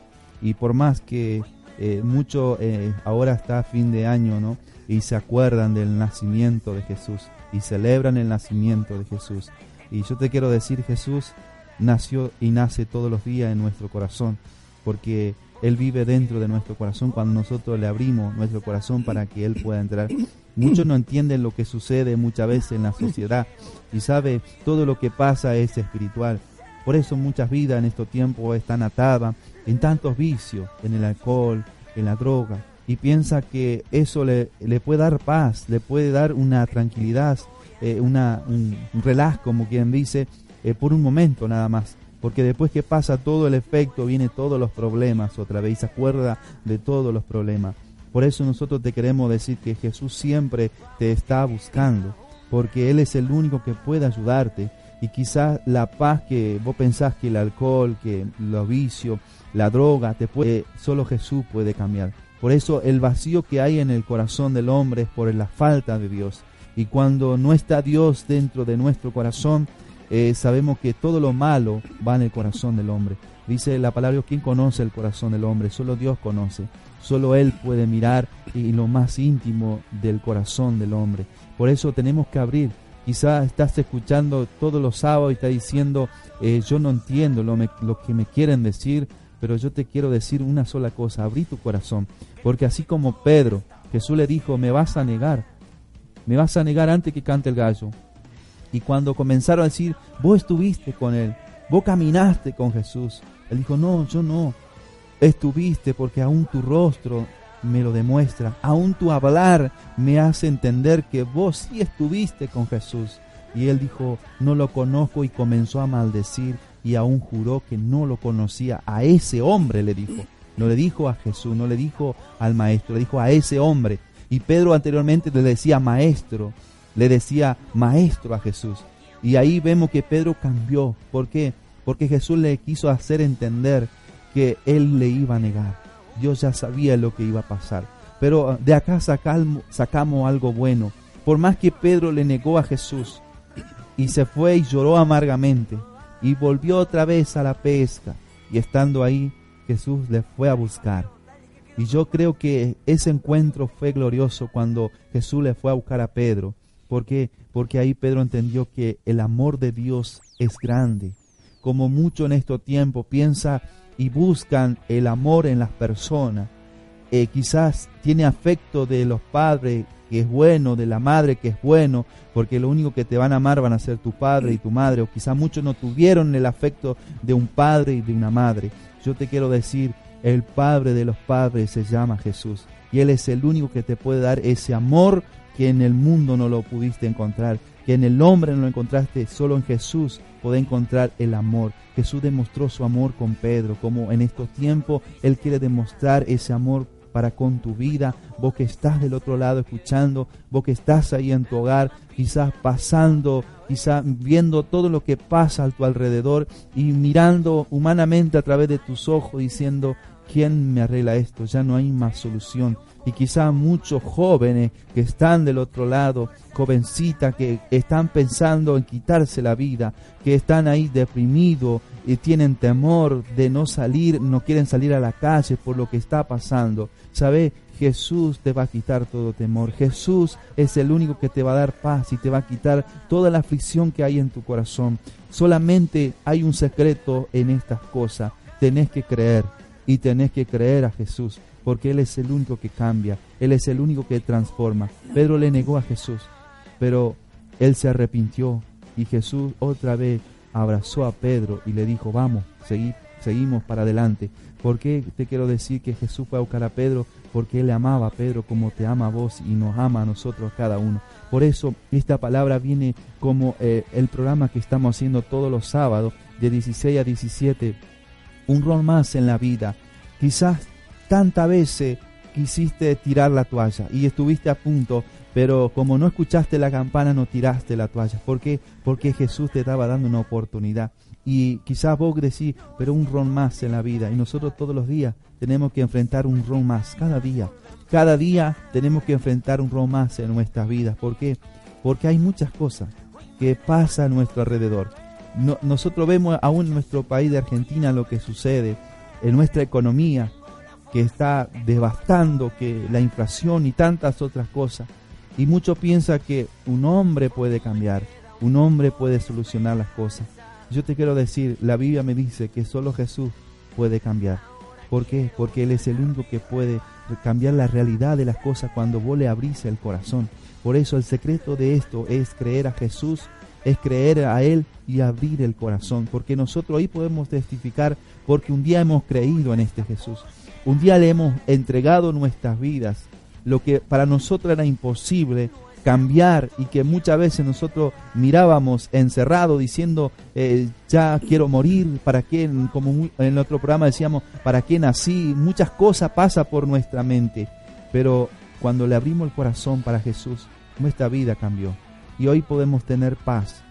Y por más que eh, mucho eh, ahora está fin de año, ¿no? Y se acuerdan del nacimiento de Jesús y celebran el nacimiento de Jesús. Y yo te quiero decir, Jesús nació y nace todos los días en nuestro corazón porque Él vive dentro de nuestro corazón cuando nosotros le abrimos nuestro corazón para que Él pueda entrar. Muchos no entienden lo que sucede muchas veces en la sociedad y sabe todo lo que pasa es espiritual. Por eso muchas vidas en estos tiempos están atadas en tantos vicios, en el alcohol, en la droga, y piensa que eso le, le puede dar paz, le puede dar una tranquilidad, eh, una, un, relax, como quien dice, eh, por un momento nada más porque después que pasa todo el efecto, viene todos los problemas otra vez se acuerda de todos los problemas. Por eso nosotros te queremos decir que Jesús siempre te está buscando, porque Él es el único que puede ayudarte. Y quizás la paz que vos pensás que el alcohol, que los vicios, la droga, te puede, solo Jesús puede cambiar. Por eso el vacío que hay en el corazón del hombre es por la falta de Dios. Y cuando no está Dios dentro de nuestro corazón, eh, sabemos que todo lo malo va en el corazón del hombre. Dice la palabra, ¿quién conoce el corazón del hombre? Solo Dios conoce. Solo Él puede mirar y lo más íntimo del corazón del hombre. Por eso tenemos que abrir. Quizás estás escuchando todos los sábados y estás diciendo, eh, yo no entiendo lo, lo que me quieren decir, pero yo te quiero decir una sola cosa, abrí tu corazón. Porque así como Pedro, Jesús le dijo, me vas a negar, me vas a negar antes que cante el gallo. Y cuando comenzaron a decir, vos estuviste con Él, vos caminaste con Jesús, Él dijo, no, yo no. Estuviste porque aún tu rostro me lo demuestra, aún tu hablar me hace entender que vos sí estuviste con Jesús. Y él dijo, no lo conozco y comenzó a maldecir y aún juró que no lo conocía. A ese hombre le dijo, no le dijo a Jesús, no le dijo al maestro, le dijo a ese hombre. Y Pedro anteriormente le decía maestro, le decía maestro a Jesús. Y ahí vemos que Pedro cambió. ¿Por qué? Porque Jesús le quiso hacer entender que él le iba a negar. Dios ya sabía lo que iba a pasar. Pero ah, de acá sacamos algo bueno. Por más que Pedro le negó a Jesús y se fue y lloró amargamente y volvió otra vez a la pesca y estando ahí Jesús le fue a buscar. Y yo creo que ese encuentro fue glorioso cuando Jesús le fue a buscar a Pedro ¿Por qué? Porque ahí Pedro entendió que el amor de Dios es grande. Como mucho en estos tiempos piensa y buscan el amor en las personas. Eh, quizás tiene afecto de los padres que es bueno, de la madre que es bueno, porque lo único que te van a amar van a ser tu padre y tu madre, o quizás muchos no tuvieron el afecto de un padre y de una madre. Yo te quiero decir, el padre de los padres se llama Jesús, y Él es el único que te puede dar ese amor que en el mundo no lo pudiste encontrar, que en el hombre no lo encontraste, solo en Jesús podés encontrar el amor. Jesús demostró su amor con Pedro, como en estos tiempos Él quiere demostrar ese amor para con tu vida, vos que estás del otro lado escuchando, vos que estás ahí en tu hogar, quizás pasando, quizás viendo todo lo que pasa a tu alrededor y mirando humanamente a través de tus ojos diciendo, ¿quién me arregla esto? Ya no hay más solución y quizá muchos jóvenes que están del otro lado, jovencitas que están pensando en quitarse la vida, que están ahí deprimidos y tienen temor de no salir, no quieren salir a la calle por lo que está pasando. ¿Sabe? Jesús te va a quitar todo temor. Jesús es el único que te va a dar paz y te va a quitar toda la aflicción que hay en tu corazón. Solamente hay un secreto en estas cosas. Tenés que creer y tenés que creer a Jesús porque Él es el único que cambia, Él es el único que transforma. Pedro le negó a Jesús, pero Él se arrepintió y Jesús otra vez abrazó a Pedro y le dijo, vamos, seguimos para adelante. ¿Por qué te quiero decir que Jesús fue a buscar a Pedro? Porque Él le amaba a Pedro como te ama a vos y nos ama a nosotros cada uno. Por eso esta palabra viene como eh, el programa que estamos haciendo todos los sábados de 16 a 17. Un rol más en la vida. Quizás tantas veces quisiste tirar la toalla y estuviste a punto, pero como no escuchaste la campana no tiraste la toalla. ¿Por qué? Porque Jesús te estaba dando una oportunidad. Y quizás vos decís, pero un ron más en la vida. Y nosotros todos los días tenemos que enfrentar un ron más, cada día. Cada día tenemos que enfrentar un ron más en nuestras vidas. ¿Por qué? Porque hay muchas cosas que pasan a nuestro alrededor. Nosotros vemos aún en nuestro país de Argentina lo que sucede, en nuestra economía, que está devastando, que la inflación y tantas otras cosas. Y mucho piensa que un hombre puede cambiar, un hombre puede solucionar las cosas. Yo te quiero decir, la Biblia me dice que solo Jesús puede cambiar. ¿Por qué? Porque Él es el único que puede cambiar la realidad de las cosas cuando vos le abrís el corazón. Por eso el secreto de esto es creer a Jesús, es creer a Él y abrir el corazón. Porque nosotros ahí podemos testificar porque un día hemos creído en este Jesús. Un día le hemos entregado nuestras vidas, lo que para nosotros era imposible cambiar y que muchas veces nosotros mirábamos encerrado diciendo eh, ya quiero morir, para qué, como en otro programa decíamos, para qué nací, muchas cosas pasan por nuestra mente, pero cuando le abrimos el corazón para Jesús, nuestra vida cambió y hoy podemos tener paz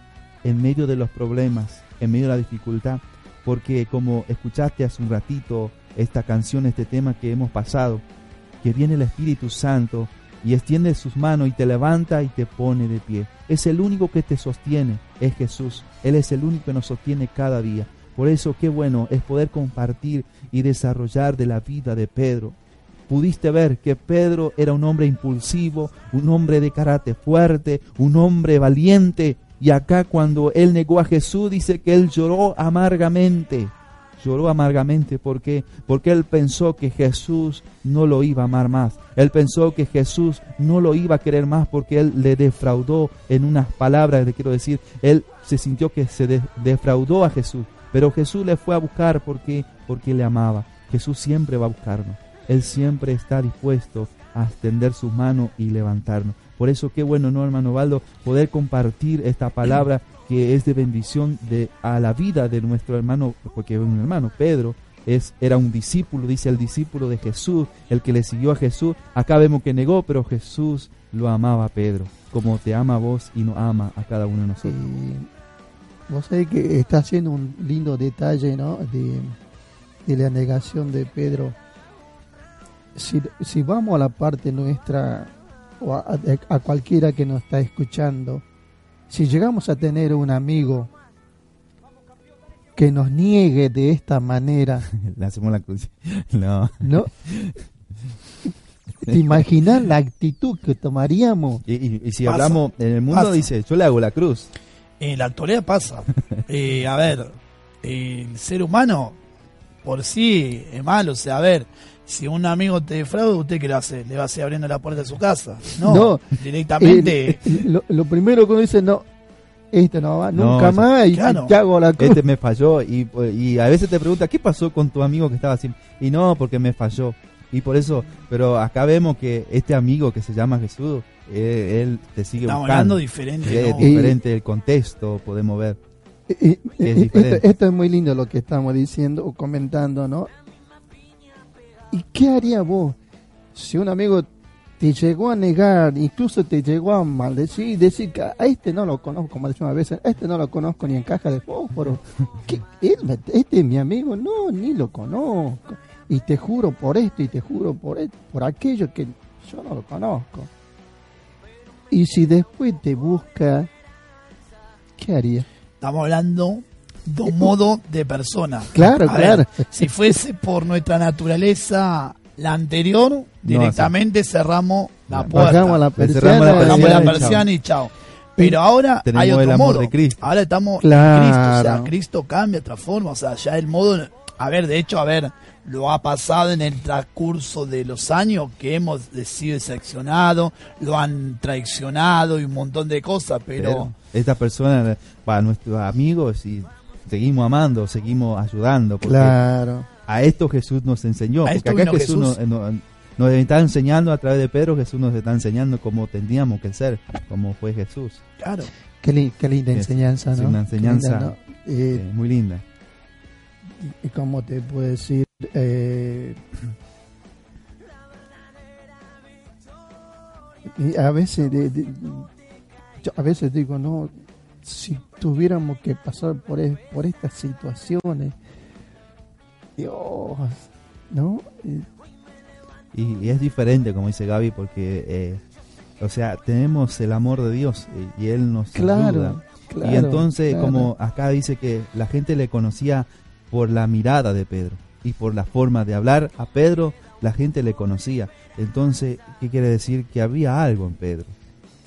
en medio de los problemas, en medio de la dificultad, porque como escuchaste hace un ratito esta canción, este tema que hemos pasado, que viene el Espíritu Santo y extiende sus manos y te levanta y te pone de pie. Es el único que te sostiene, es Jesús. Él es el único que nos sostiene cada día. Por eso qué bueno es poder compartir y desarrollar de la vida de Pedro. Pudiste ver que Pedro era un hombre impulsivo, un hombre de carácter fuerte, un hombre valiente. Y acá cuando él negó a Jesús dice que él lloró amargamente lloró amargamente porque porque él pensó que Jesús no lo iba a amar más. Él pensó que Jesús no lo iba a querer más porque él le defraudó en unas palabras, le quiero decir, él se sintió que se defraudó a Jesús, pero Jesús le fue a buscar porque porque le amaba. Jesús siempre va a buscarnos. Él siempre está dispuesto a extender sus manos y levantarnos. Por eso qué bueno, ¿no, hermano Valdo? Poder compartir esta palabra que es de bendición de, a la vida de nuestro hermano, porque un hermano, Pedro, es, era un discípulo, dice el discípulo de Jesús, el que le siguió a Jesús. Acá vemos que negó, pero Jesús lo amaba a Pedro, como te ama a vos y nos ama a cada uno de nosotros. vos sabés que está haciendo un lindo detalle ¿no? de, la negación de Pedro. Si, si, vamos a la parte nuestra, o a cualquiera que nos está escuchando, si llegamos a tener un amigo que nos niegue de esta manera, le hacemos la cruz. No. ¿No? ¿Te imaginas la actitud que tomaríamos? Y, si hablamos en el mundo, dice, yo le hago la cruz. En la actualidad pasa. Eh, a ver, el ser humano por sí es malo. O sea, a ver, si un amigo te defrauda, ¿usted qué le hace? ¿Le va a seguir abriendo la puerta de su casa? No, directamente. Eh, lo, primero que uno dice, no, esto no va nunca más y te hago la cruz. Este me falló y, y, a veces te pregunta, ¿qué pasó con tu amigo que estaba así? Y no, porque me falló. Y por eso, pero acá vemos que este amigo que se llama Jesús, eh, él te sigue Estamos buscando. hablando diferente. es ¿no? diferente el contexto, podemos ver. Eh, eh, Es eh, diferente. esto, esto es muy lindo lo que estamos diciendo o comentando, ¿no? ¿Y qué haría vos si un amigo te llegó a negar, incluso te llegó a maldecir, decir que a este no lo conozco, como decimos a veces, a este no lo conozco ni en caja de fósforo? ¿Este es mi amigo? No, ni lo conozco. Y te juro por esto y te juro por esto, por aquello que yo no lo conozco. Y si después te busca, ¿qué haría? Estamos hablando de un modo de persona. Claro, A claro. ver, si fuese por nuestra naturaleza la anterior, directamente cerramos la puerta. La cerramos la persiana. La y chao. persiana y chao. Pero ahora Tenemos hay otro el amor modo. de Cristo. Ahora estamos Claro. en Cristo. O sea, Cristo cambia, transforma. O sea, ya el modo. A ver, de hecho, a ver, lo ha pasado en el transcurso de los años que hemos sido decepcionados, lo han traicionado y un montón de cosas, pero. Pero estas personas, para nuestros amigos, y seguimos amando, seguimos ayudando. Porque Claro. a esto Jesús nos enseñó. A Porque acá vino Jesús, Jesús. Nos, nos- nos está enseñando a través de Pedro, Jesús nos está enseñando cómo tendríamos que ser, como fue Jesús. Claro. Qué, li- qué linda Es- enseñanza, ¿no? una Qué enseñanza. linda, ¿no? Eh, Eh, muy linda. y ¿Cómo te puedo decir? Eh, y a veces, de- de- yo a veces digo, no, si tuviéramos que pasar por, es- por estas situaciones, Dios, ¿no? Eh, Y, y es diferente, como dice Gaby, porque, eh, o sea, tenemos el amor de Dios y, y Él nos ayuda. claro, y entonces, claro. como acá dice que la gente le conocía por la mirada de Pedro y por la forma de hablar a Pedro, la gente le conocía. Entonces, ¿qué quiere decir? Que había algo en Pedro.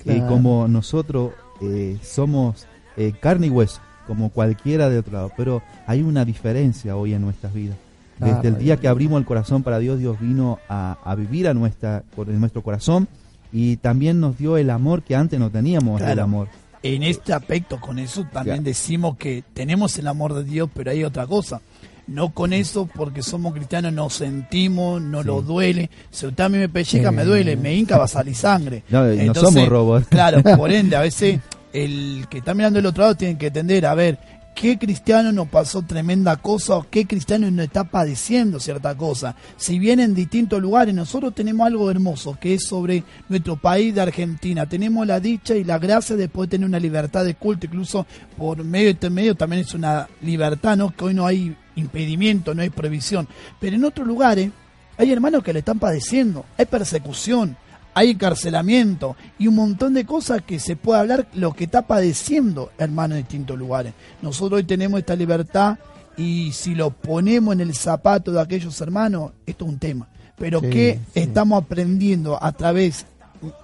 Y como nosotros eh, somos eh, carne y hueso, como cualquiera de otro lado, pero hay una diferencia hoy en nuestras vidas. Desde el día que abrimos el corazón para Dios, Dios vino a, a vivir a nuestra, en nuestro corazón y también nos dio el amor que antes no teníamos, el amor. En este aspecto, con eso también Claro. decimos que tenemos el amor de Dios, pero hay otra cosa. No con eso, porque somos cristianos, nos sentimos, no Sí. lo duele. Si usted a mí me pelleca, Sí. me duele, me hinca, va a salir sangre. No, eh, no Entonces, somos robots. Claro, por ende, a veces el que está mirando del otro lado tiene que entender, a ver, ¿qué cristiano nos pasó tremenda cosa o qué cristiano nos está padeciendo cierta cosa? Si bien en distintos lugares, nosotros tenemos algo hermoso, que es sobre nuestro país de Argentina. Tenemos la dicha y la gracia de poder tener una libertad de culto, incluso por medio de este medio también es una libertad, ¿no? Que hoy no hay impedimento, no hay prohibición. Pero en otros lugares hay hermanos que le están padeciendo, hay persecución, hay encarcelamiento y un montón de cosas que se puede hablar lo que está padeciendo hermano en distintos lugares. Nosotros hoy tenemos esta libertad y si lo ponemos en el zapato de aquellos hermanos, esto es un tema. Pero Sí, que sí. estamos aprendiendo a través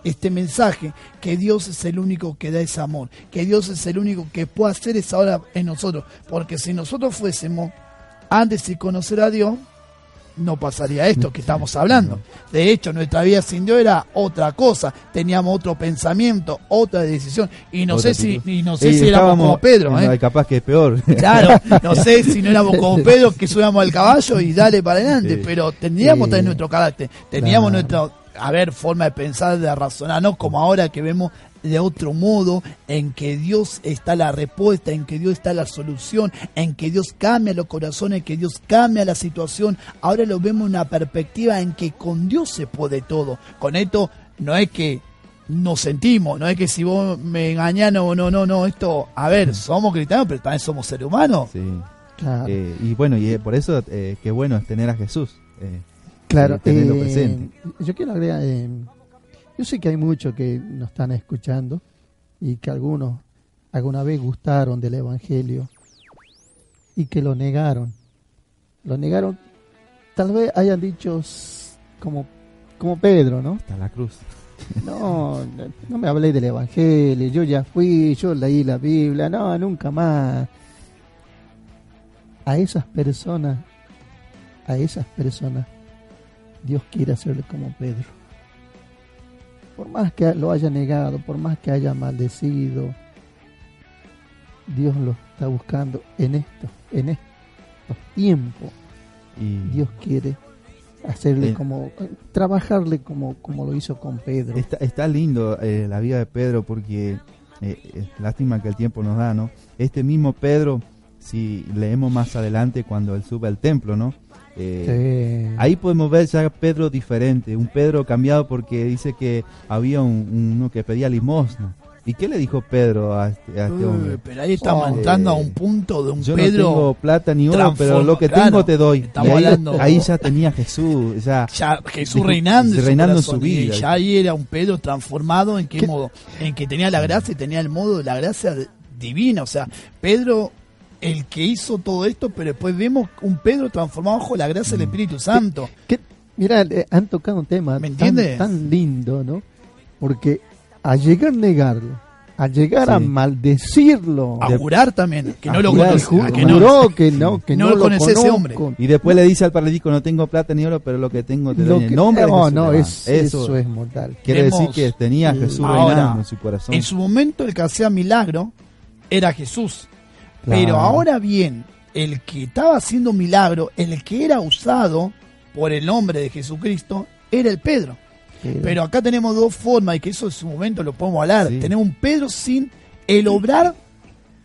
este mensaje que Dios es el único que da ese amor, que Dios es el único que puede hacer esa obra en nosotros, porque si nosotros fuésemos antes de conocer a Dios, no pasaría esto que estamos hablando. De hecho, nuestra vida sin Dios era otra cosa, teníamos otro pensamiento, otra decisión, y no Otra sé si y no sé Y si éramos como Pedro, ¿eh? capaz que es peor. Claro, no sé si no éramos como Pedro que subíamos al caballo y dale para adelante, Sí. pero teníamos Sí. también nuestro carácter, teníamos Claro. nuestra, a ver, forma de pensar, de razonar, no como ahora que vemos de otro modo, en que Dios está la respuesta, en que Dios está la solución, en que Dios cambia los corazones, en que Dios cambia la situación. Ahora lo vemos en una perspectiva en que con Dios se puede todo. Con esto no es que nos sentimos, no es que si vos me engañás, no, no, no, no, esto, a ver, somos cristianos, pero también somos seres humanos. Sí. Claro. Eh, y bueno, y eh, por eso eh, qué bueno es tener a Jesús. eh, Claro, tenerlo eh, presente. yo quiero agregar, eh, yo sé que hay muchos que nos están escuchando y que algunos alguna vez gustaron del Evangelio y que lo negaron. Lo negaron, tal vez hayan dicho como, como Pedro, ¿no? hasta la cruz. No, no- no me hablé del Evangelio, yo ya fui, yo leí la Biblia, no, nunca más. A esas personas, a esas personas, Dios quiere hacerle como Pedro. Por más que lo haya negado, por más que haya maldecido, Dios lo está buscando en esto, en estos tiempos. Y, Dios quiere hacerle Eh. como, trabajarle como, como lo hizo con Pedro. Está, está lindo eh, la vida de Pedro porque, eh, eh, lástima que el tiempo nos da, ¿no? Este mismo Pedro, si leemos más adelante cuando él sube al templo, ¿no? Eh, Sí. Ahí podemos ver ya Pedro diferente, un Pedro cambiado porque dice que había un, uno que pedía limosna. ¿Y qué le dijo Pedro a este, a este hombre? Pero ahí estamos Oh, entrando a un punto de un Yo no Pedro tengo plata ni oro, pero lo que claro, tengo te doy. ahí, hablando- ahí ya tenía Jesús, ya ya Jesús reinando, reinando en su vida. y ya ahí era un Pedro transformado en qué, ¿Qué? modo en que tenía la gracia y tenía el modo de la gracia divina o sea Pedro el que hizo todo esto pero después vemos un Pedro transformado bajo la gracia Mm. del Espíritu Santo Que- mira, eh, han tocado un tema ¿Me tan, entiendes? tan lindo, ¿no? Porque a llegar a negarlo, a llegar a maldecirlo, a jurar también que no lo conoce que no juró que no, que No no, lo conoce ese hombre. Y después le dice al paralítico, no tengo plata ni oro, pero lo que tengo te Lo doy en nombre de no, Jesús. no, es- eso, es mortal. Quiere Vemos- decir que tenía a Jesús Ahora, reinando en su corazón. en su momento el que hacía milagro era Jesús Claro. Pero ahora bien, el que estaba haciendo milagro, el que era usado por el nombre de Jesucristo, era el Pedro. Pero- Pero acá tenemos dos formas, y que eso en su momento lo podemos hablar. Sí. Tenemos un Pedro sin el obrar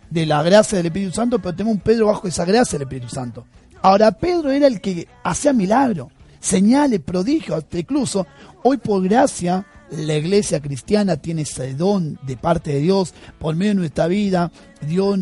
de la gracia del Espíritu Santo, pero tenemos un Pedro bajo esa gracia del Espíritu Santo. Ahora, Pedro era el que hacía milagro, señales, prodigios, hasta incluso hoy por gracia la iglesia cristiana tiene ese don de parte de Dios por medio de nuestra vida. Dios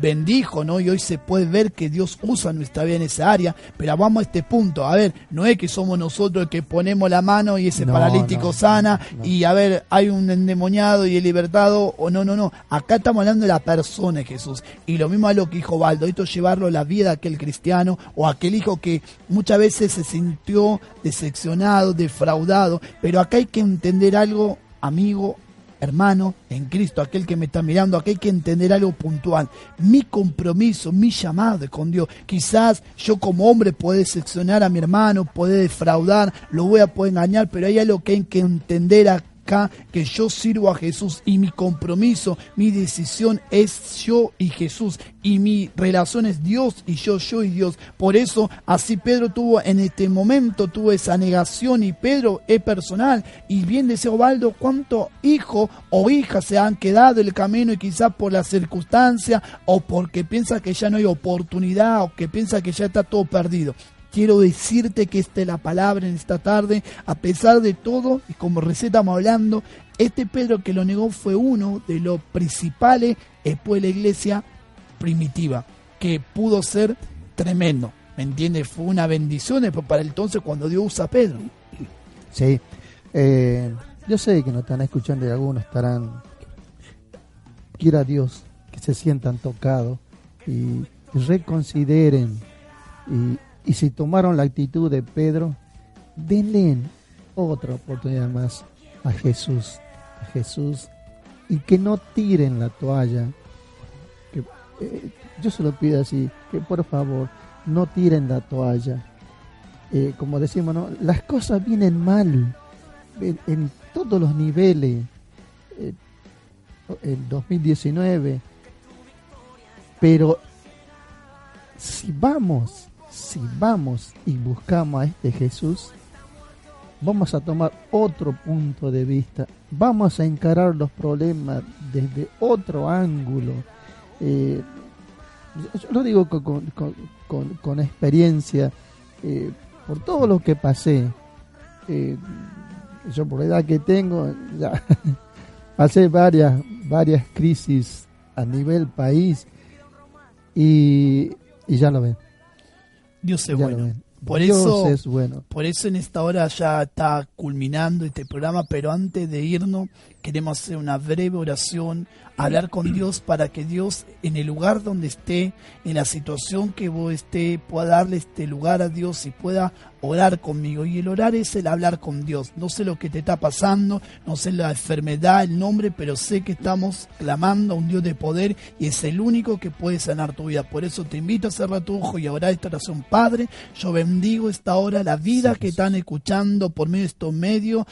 bendijo, ¿no? Y hoy se puede ver que Dios usa nuestra vida en esa área. Pero vamos a este punto. A ver, no es que somos nosotros el que ponemos la mano y ese No, paralítico no, sana no. y a ver, hay un endemoniado y el libertado. O no, no, no. Acá estamos hablando de la persona de Jesús. Y lo mismo es lo que dijo Baldo. Esto es llevarlo a la vida de aquel cristiano o aquel hijo que muchas veces se sintió decepcionado, defraudado. Pero acá hay que entender algo, amigo, hermano, en Cristo, aquel que me está mirando, hay que entender algo puntual. Mi compromiso, mi llamado con Dios. Quizás yo como hombre puedo decepcionar a mi hermano, puedo defraudar, lo voy a poder engañar, pero hay algo que hay que entender que yo sirvo a Jesús y mi compromiso, mi decisión es yo y Jesús y mi relación es Dios y yo, yo y Dios. Por eso así Pedro tuvo en este momento, tuvo esa negación y Pedro es personal. Y bien decía Ovaldo, cuántos hijos o hijas se han quedado en el camino y quizás por la circunstancia o porque piensa que ya no hay oportunidad o que piensa que ya está todo perdido. Quiero decirte que esta es la palabra en esta tarde, a pesar de todo, y como receta estamos hablando, este Pedro que lo negó fue uno de los principales después de la iglesia primitiva, que pudo ser tremendo. ¿Me entiendes? Fue una bendición para entonces cuando Dios usa a Pedro. Sí. Eh, yo sé que nos están escuchando y algunos estarán. Quiera Dios que se sientan tocados y reconsideren. Y, y si tomaron la actitud de Pedro, denle otra oportunidad más a Jesús. A Jesús. Y que no tiren la toalla. Eh, yo se lo pido así, que por favor no tiren la toalla. Eh, como decimos, ¿no? las cosas vienen mal en, todos los niveles. Eh, en 2019. Pero si vamos, si vamos y buscamos a este Jesús, vamos a tomar otro punto de vista, vamos a encarar los problemas desde otro ángulo. Eh, yo- lo digo con- con- con experiencia, eh, por todo lo que pasé. eh, yo por la edad que tengo, ya pasé varias, varias crisis a nivel país y, y ya lo ven. Dios es ya bueno. Por Dios eso, es bueno. por eso en esta hora ya está culminando este programa, pero antes de irnos queremos hacer una breve oración, hablar con Dios para que Dios en el lugar donde esté, en la situación que vos esté, pueda darle este lugar a Dios y pueda orar conmigo. Y el orar es el hablar con Dios. No sé lo que te está pasando, no sé la enfermedad, el nombre, pero sé que estamos clamando a un Dios de poder y es el único que puede sanar tu vida. Por eso te invito a cerrar tu ojo y a orar esta oración. Padre, yo bendigo esta hora la vida que están escuchando por medio de estos medios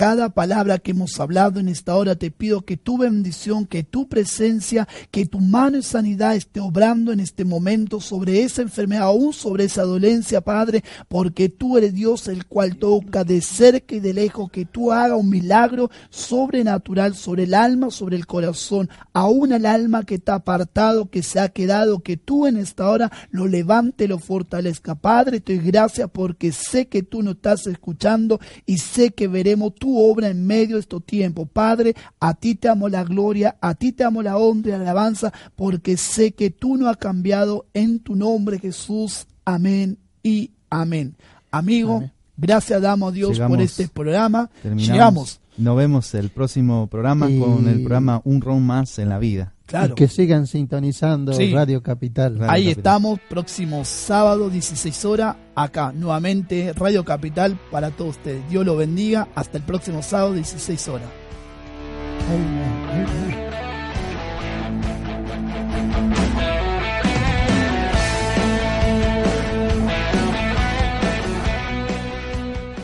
cada palabra que hemos hablado en esta hora. Te pido que tu bendición, que tu presencia, que tu mano de sanidad esté obrando en este momento sobre esa enfermedad, aún sobre esa dolencia, Padre, porque tú eres Dios el cual toca de cerca y de lejos, que tú haga un milagro sobrenatural sobre el alma, sobre el corazón, aún el alma que está apartado, que se ha quedado, que tú en esta hora lo levante, lo fortalezca. Padre, te doy gracias porque sé que tú nos estás escuchando y sé que veremos obra en medio de estos tiempos. Padre, a ti te amo la gloria, a ti te amo la honra y la alabanza, porque sé que tú no has cambiado en tu nombre, Jesús. Amén y amén. Amigo, gracias damos a Dios por este programa. Llegamos. Nos vemos el próximo programa con el programa Un Ron Más en la Vida. Claro. que sigan sintonizando Radio Capital. Ahí estamos, próximo sábado, 16 horas, acá nuevamente Radio Capital para todos ustedes. Dios lo bendiga. Hasta el próximo sábado, 16 horas.